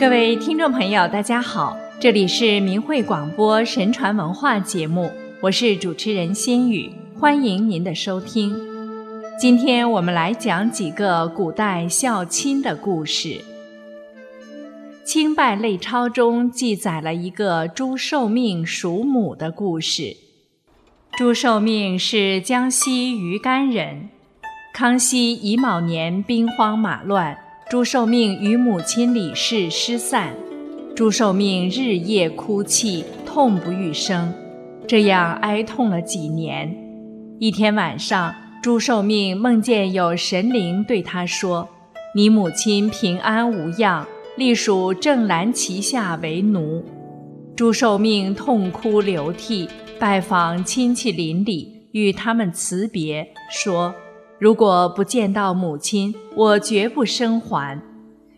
各位听众朋友，大家好，这里是明慧广播神传文化节目，我是主持人心雨，欢迎您的收听。今天我们来讲几个古代孝亲的故事。清拜类钞中记载了一个朱寿命属母的故事。朱寿命是江西余干人，康熙乙卯年兵荒马乱。朱寿命与母亲李氏失散，朱寿命日夜哭泣，痛不欲生，这样哀痛了几年。一天晚上，朱寿命梦见有神灵对他说：“你母亲平安无恙，隶属正蓝旗下为奴。”朱寿命痛哭流涕，拜访亲戚邻里，与他们辞别，说。如果不见到母亲，我绝不生还。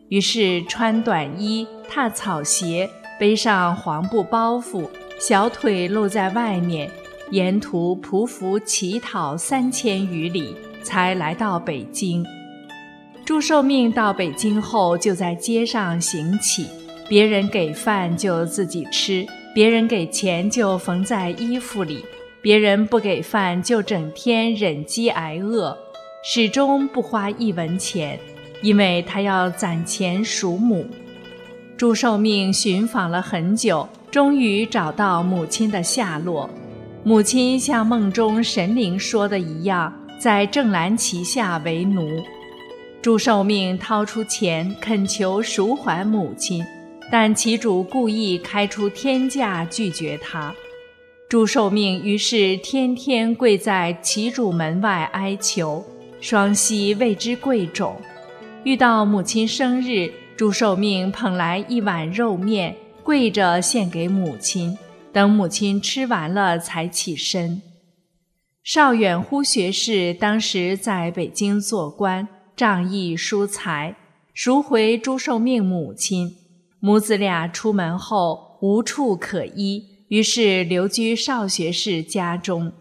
于是穿短衣，踏草鞋，背上黄布包袱，小腿露在外面，沿途匍匐乞讨三千余里，才来到北京。祝寿命到北京后，就在街上行乞，别人给饭就自己吃，别人给钱就缝在衣服里，别人不给饭就整天忍饥挨饿。始终不花一文钱，因为他要攒钱赎母。朱寿命寻访了很久，终于找到母亲的下落。母亲像梦中神灵说的一样，在正蓝旗下为奴。朱寿命掏出钱恳求赎还母亲，但其主故意开出天价拒绝他。朱寿命于是天天跪在其主门外哀求。双膝为之跪肿，遇到母亲生日，朱寿命捧来一碗肉面，跪着献给母亲。等母亲吃完了，才起身。邵远忽学士当时在北京做官，仗义疏财，赎回朱寿命母亲。母子俩出门后无处可依，于是留居邵学士家中。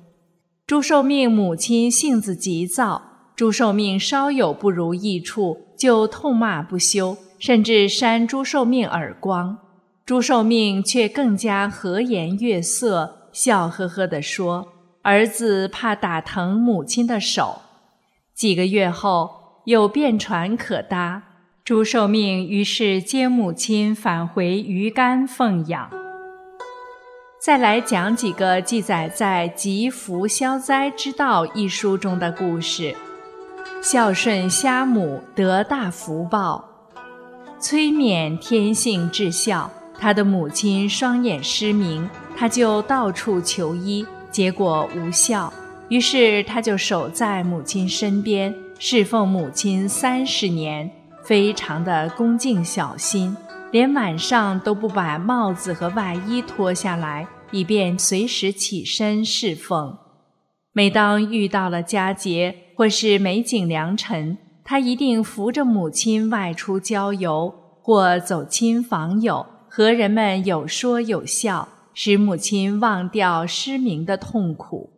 朱寿命母亲性子急躁。朱寿命稍有不如意处，就痛骂不休，甚至扇朱寿命耳光。朱寿命却更加和颜悦色，笑呵呵地说：“儿子怕打疼母亲的手。”几个月后，有便船可搭，朱寿命于是接母亲返回鱼干奉养。再来讲几个记载在《吉福消灾之道》一书中的故事。孝顺虾母得大福报。崔勉天性至孝，他的母亲双眼失明，他就到处求医，结果无效。于是他就守在母亲身边，侍奉母亲三十年，非常的恭敬小心，连晚上都不把帽子和外衣脱下来，以便随时起身侍奉。每当遇到了佳节或是美景良辰，他一定扶着母亲外出郊游，或走亲访友，和人们有说有笑，使母亲忘掉失明的痛苦。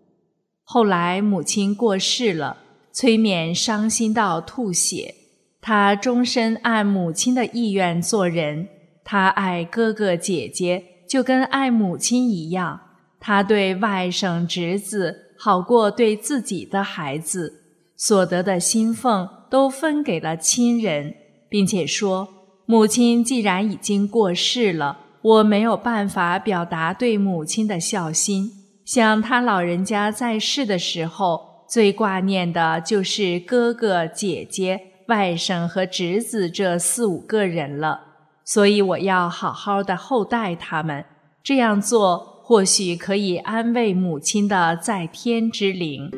后来母亲过世了，崔勉伤心到吐血。他终身按母亲的意愿做人，他爱哥哥姐姐，就跟爱母亲一样。他对外甥侄子。好过对自己的孩子所得的薪俸都分给了亲人，并且说：“母亲既然已经过世了，我没有办法表达对母亲的孝心。想他老人家在世的时候，最挂念的就是哥哥姐姐、外甥和侄子这四五个人了。所以我要好好的厚待他们，这样做。”或许可以安慰母亲的在天之灵。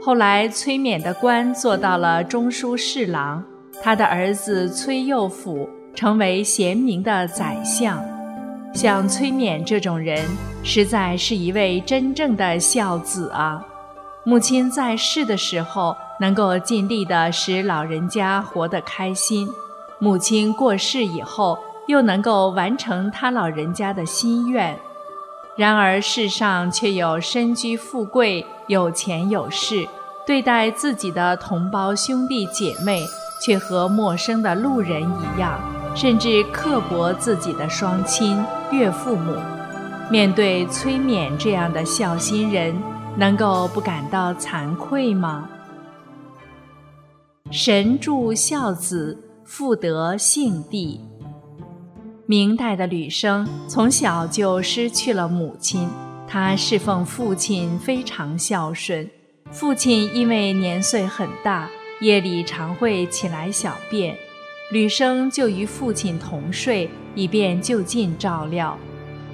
后来，崔勉的官做到了中书侍郎，他的儿子崔佑甫成为贤明的宰相。像崔勉这种人，实在是一位真正的孝子啊！母亲在世的时候，能够尽力的使老人家活得开心；母亲过世以后，又能够完成他老人家的心愿。然而世上却有身居富贵、有钱有势，对待自己的同胞兄弟姐妹，却和陌生的路人一样。甚至刻薄自己的双亲、岳父母。面对崔勉这样的孝心人，能够不感到惭愧吗？神助孝子，复得幸地。明代的吕生从小就失去了母亲，他侍奉父亲非常孝顺。父亲因为年岁很大，夜里常会起来小便，吕生就与父亲同睡，以便就近照料。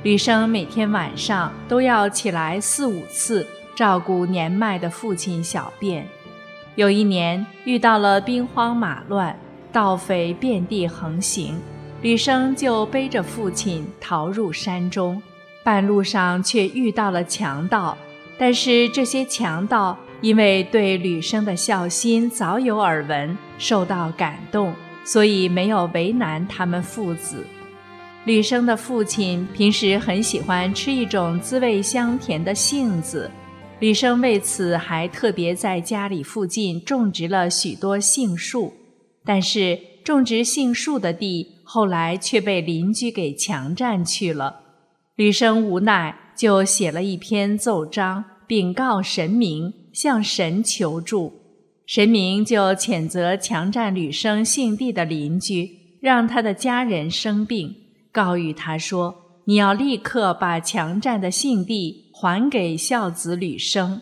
吕生每天晚上都要起来四五次照顾年迈的父亲小便。有一年遇到了兵荒马乱，盗匪遍地横行，吕生就背着父亲逃入山中。半路上却遇到了强盗，但是这些强盗因为对吕生的孝心早有耳闻，受到感动，所以没有为难他们父子。吕生的父亲平时很喜欢吃一种滋味香甜的杏子，吕生为此还特别在家里附近种植了许多杏树。但是种植杏树的地后来却被邻居给强占去了，吕生无奈就写了一篇奏章禀告神明，向神求助。神明就谴责强占吕生姓地的邻居，让他的家人生病。告谕他说：“你要立刻把强占的姓地还给孝子吕生。”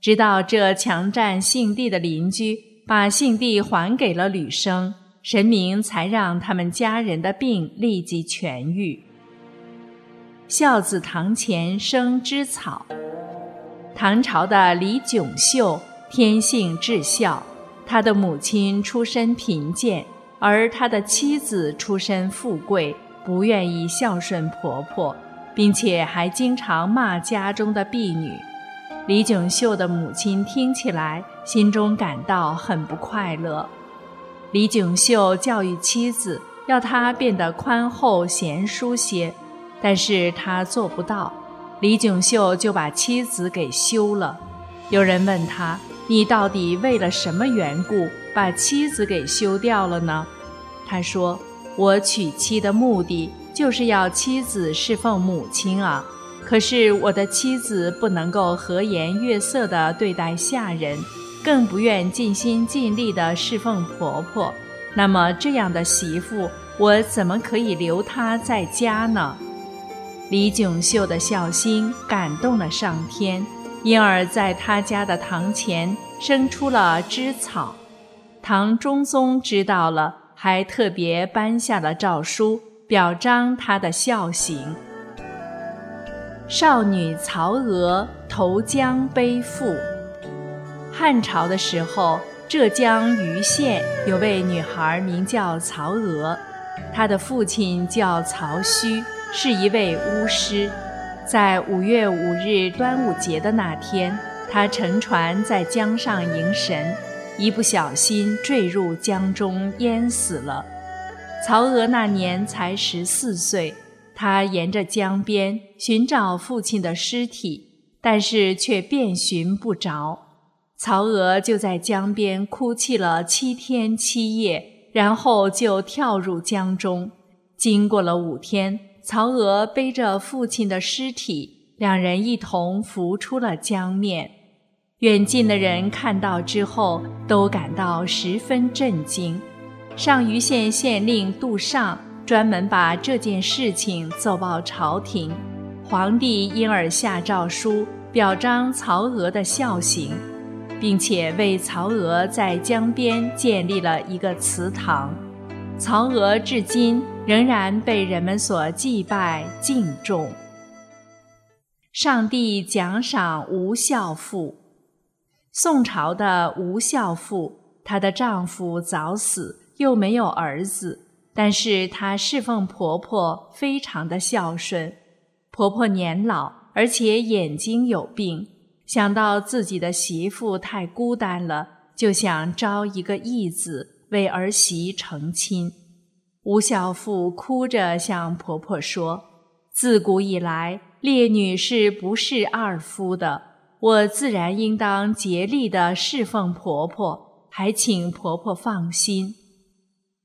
直到这强占姓地的邻居把姓地还给了吕生，神明才让他们家人的病立即痊愈。孝子堂前生枝草。唐朝的李炯秀天性至孝，他的母亲出身贫贱，而他的妻子出身富贵。不愿意孝顺婆婆，并且还经常骂家中的婢女。李炯秀的母亲听起来心中感到很不快乐。李炯秀教育妻子，要她变得宽厚贤淑些，但是他做不到。李炯秀就把妻子给休了。有人问他：“你到底为了什么缘故把妻子给休掉了呢？”他说。我娶妻的目的就是要妻子侍奉母亲啊，可是我的妻子不能够和颜悦色地对待下人，更不愿尽心尽力地侍奉婆婆。那么这样的媳妇，我怎么可以留她在家呢？李炯秀的孝心感动了上天，因而在他家的堂前生出了枝草。唐中宗知道了。还特别颁下了诏书，表彰他的孝行。少女曹娥投江背负。汉朝的时候，浙江余县有位女孩名叫曹娥，她的父亲叫曹虚，是一位巫师。在五月五日端午节的那天，他乘船在江上迎神。一不小心坠入江中，淹死了。曹娥那年才十四岁，她沿着江边寻找父亲的尸体，但是却遍寻不着。曹娥就在江边哭泣了七天七夜，然后就跳入江中。经过了五天，曹娥背着父亲的尸体，两人一同浮出了江面。远近的人看到之后，都感到十分震惊。上虞县县令杜尚专门把这件事情奏报朝廷，皇帝因而下诏书表彰曹娥的孝行，并且为曹娥在江边建立了一个祠堂。曹娥至今仍然被人们所祭拜敬重。上帝奖赏无孝妇。宋朝的吴孝妇，她的丈夫早死，又没有儿子，但是她侍奉婆婆非常的孝顺。婆婆年老，而且眼睛有病，想到自己的媳妇太孤单了，就想招一个义子为儿媳成亲。吴孝妇哭着向婆婆说：“自古以来，烈女是不侍二夫的。”我自然应当竭力的侍奉婆婆，还请婆婆放心。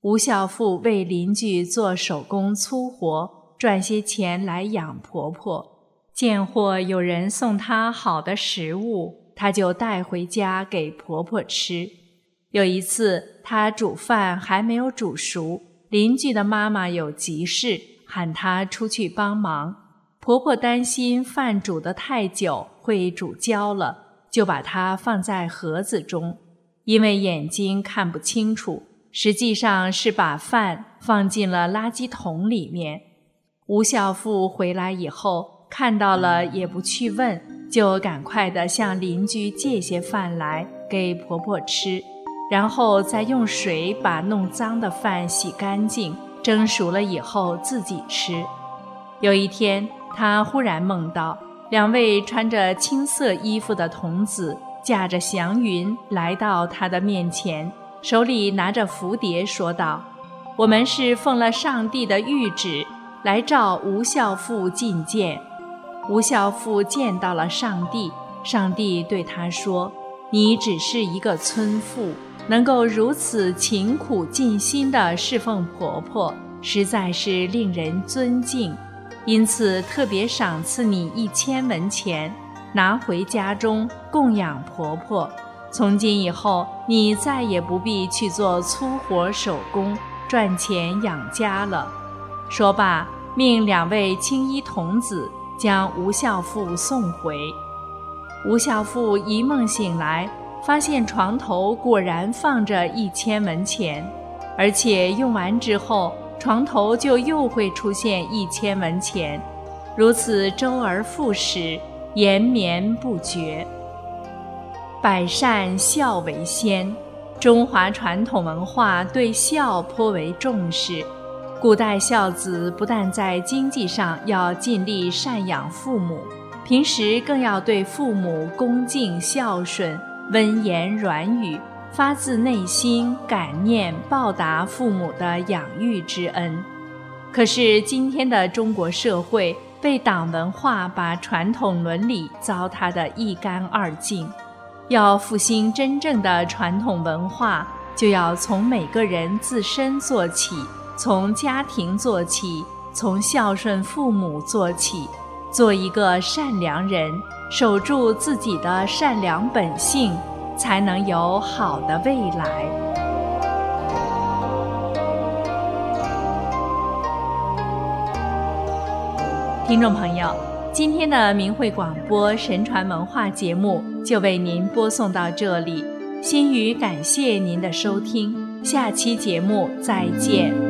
吴孝富为邻居做手工粗活，赚些钱来养婆婆。见或有人送她好的食物，她就带回家给婆婆吃。有一次，她煮饭还没有煮熟，邻居的妈妈有急事，喊她出去帮忙。婆婆担心饭煮得太久会煮焦了，就把它放在盒子中，因为眼睛看不清楚。实际上是把饭放进了垃圾桶里面。吴孝富回来以后看到了，也不去问，就赶快的向邻居借些饭来给婆婆吃，然后再用水把弄脏的饭洗干净，蒸熟了以后自己吃。有一天，他忽然梦到两位穿着青色衣服的童子驾着祥云来到他的面前。手里拿着符碟，说道：“我们是奉了上帝的谕旨来召吴孝富觐见。吴孝富见到了上帝，上帝对他说：‘你只是一个村妇，能够如此勤苦尽心地侍奉婆婆，实在是令人尊敬。因此特别赏赐你一千文钱，拿回家中供养婆婆。’”从今以后，你再也不必去做粗活手工赚钱养家了。说罢，命两位青衣童子将吴孝富送回。吴孝富一梦醒来，发现床头果然放着一千文钱，而且用完之后，床头就又会出现一千文钱，如此周而复始，延绵不绝。百善孝为先，中华传统文化对孝颇为重视。古代孝子不但在经济上要尽力赡养父母，平时更要对父母恭敬孝顺、温言软语，发自内心感念报答父母的养育之恩。可是今天的中国社会被党文化把传统伦理糟蹋得一干二净。要复兴真正的传统文化，就要从每个人自身做起，从家庭做起，从孝顺父母做起，做一个善良人，守住自己的善良本性，才能有好的未来。听众朋友。今天的明慧广播神传文化节目就为您播送到这里，心语感谢您的收听，下期节目再见。